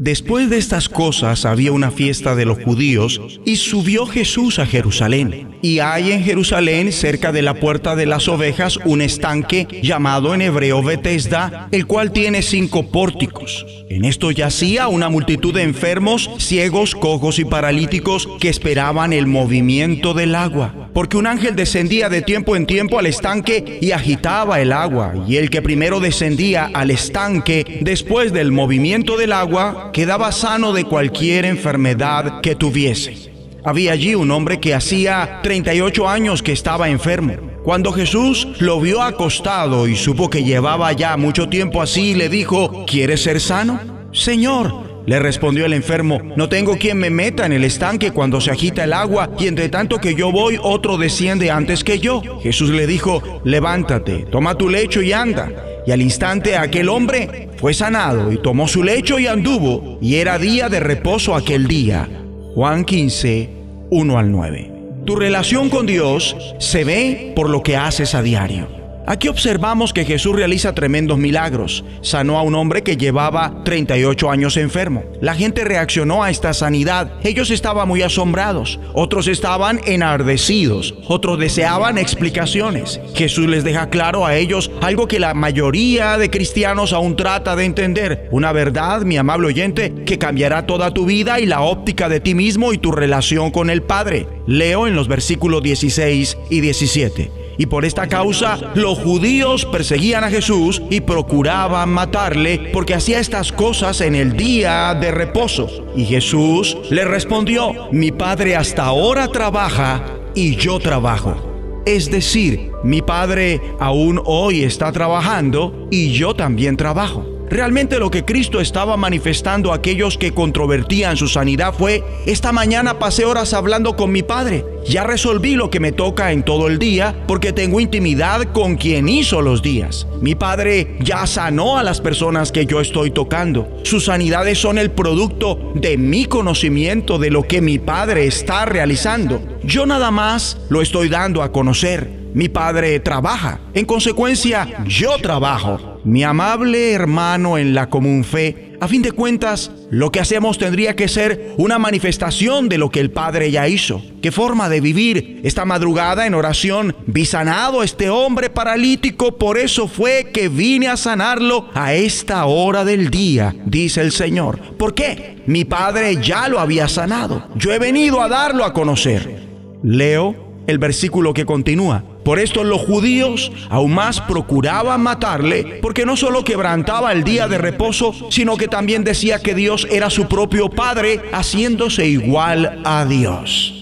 Después de estas cosas había una fiesta de los judíos y subió Jesús a Jerusalén. Y hay en Jerusalén, cerca de la puerta de las ovejas, un estanque llamado en hebreo Betesda, el cual tiene cinco pórticos. En esto yacía una multitud de enfermos, ciegos, cojos y paralíticos que esperaban el movimiento del agua. Porque un ángel descendía de tiempo en tiempo al estanque y agitaba el agua. Y el que primero descendía al estanque después del movimiento del agua, quedaba sano de cualquier enfermedad que tuviese. Había allí un hombre que hacía 38 años que estaba enfermo. Cuando Jesús lo vio acostado y supo que llevaba ya mucho tiempo así, le dijo, ¿quieres ser sano? Señor, le respondió el enfermo, no tengo quien me meta en el estanque cuando se agita el agua y entre tanto que yo voy, otro desciende antes que yo. Jesús le dijo, levántate, toma tu lecho y anda. Y al instante aquel hombre fue sanado y tomó su lecho y anduvo, y era día de reposo aquel día. Juan 15, 1 al 9. Tu relación con Dios se ve por lo que haces a diario. Aquí observamos que Jesús realiza tremendos milagros. Sanó a un hombre que llevaba 38 años enfermo. La gente reaccionó a esta sanidad. Ellos estaban muy asombrados. Otros estaban enardecidos. Otros deseaban explicaciones. Jesús les deja claro a ellos algo que la mayoría de cristianos aún trata de entender. Una verdad, mi amable oyente, que cambiará toda tu vida y la óptica de ti mismo y tu relación con el Padre. Leo en los versículos 16 y 17. Y por esta causa los judíos perseguían a Jesús y procuraban matarle porque hacía estas cosas en el día de reposo. Y Jesús le respondió, mi Padre hasta ahora trabaja y yo trabajo. Es decir, mi Padre aún hoy está trabajando y yo también trabajo. Realmente lo que Cristo estaba manifestando a aquellos que controvertían su sanidad fue, esta mañana pasé horas hablando con mi Padre. Ya resolví lo que me toca en todo el día porque tengo intimidad con quien hizo los días. Mi Padre ya sanó a las personas que yo estoy tocando. Sus sanidades son el producto de mi conocimiento de lo que mi Padre está realizando. Yo nada más lo estoy dando a conocer. Mi Padre trabaja. En consecuencia, yo trabajo mi amable hermano en la común fe, a fin de cuentas, lo que hacemos tendría que ser una manifestación de lo que el Padre ya hizo. ¿Qué forma de vivir? Esta madrugada en oración vi sanado a este hombre paralítico, por eso fue que vine a sanarlo a esta hora del día, dice el Señor. ¿Por qué? Mi Padre ya lo había sanado. Yo he venido a darlo a conocer. Leo el versículo que continúa. Por esto los judíos aún más procuraban matarle, porque no solo quebrantaba el día de reposo, sino que también decía que Dios era su propio Padre, haciéndose igual a Dios.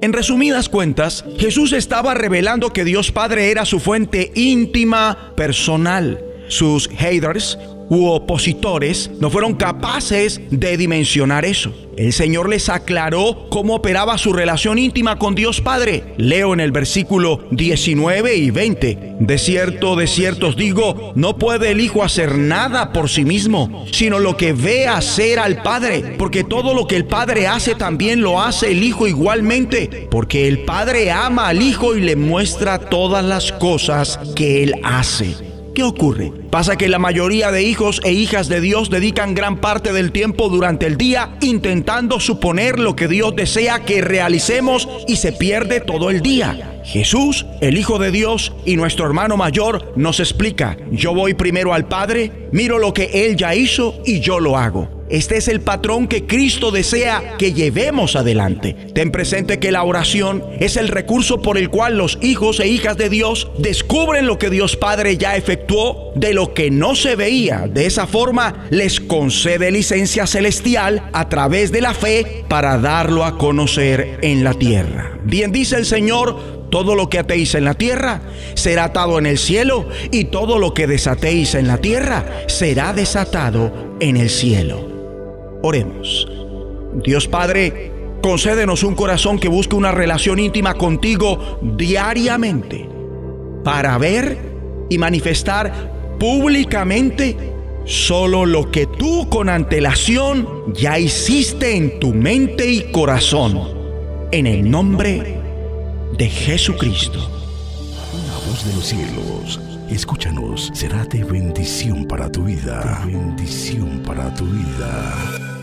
En resumidas cuentas, Jesús estaba revelando que Dios Padre era su fuente íntima, personal. Sus haters u opositores no fueron capaces de dimensionar eso. El Señor les aclaró cómo operaba su relación íntima con Dios Padre. Leo en el versículo 19 y 20. De cierto, de cierto os digo, no puede el Hijo hacer nada por sí mismo, sino lo que ve hacer al Padre, porque todo lo que el Padre hace también lo hace el Hijo igualmente, porque el Padre ama al Hijo y le muestra todas las cosas que Él hace. ¿Qué ocurre? Pasa que la mayoría de hijos e hijas de Dios dedican gran parte del tiempo durante el día intentando suponer lo que Dios desea que realicemos y se pierde todo el día. Jesús, el Hijo de Dios y nuestro hermano mayor nos explica, yo voy primero al Padre, miro lo que Él ya hizo y yo lo hago. Este es el patrón que Cristo desea que llevemos adelante. Ten presente que la oración es el recurso por el cual los hijos e hijas de Dios descubren lo que Dios Padre ya efectuó de lo que no se veía. De esa forma les concede licencia celestial a través de la fe para darlo a conocer en la tierra. Bien dice el Señor, todo lo que atéis en la tierra será atado en el cielo y todo lo que desatéis en la tierra será desatado en el cielo. Oremos. Dios Padre, concédenos un corazón que busque una relación íntima contigo diariamente para ver y manifestar públicamente solo lo que tú con antelación ya hiciste en tu mente y corazón. En el nombre de Jesucristo. La voz de los cielos, escúchanos, será de bendición para tu vida. bendición para tu vida.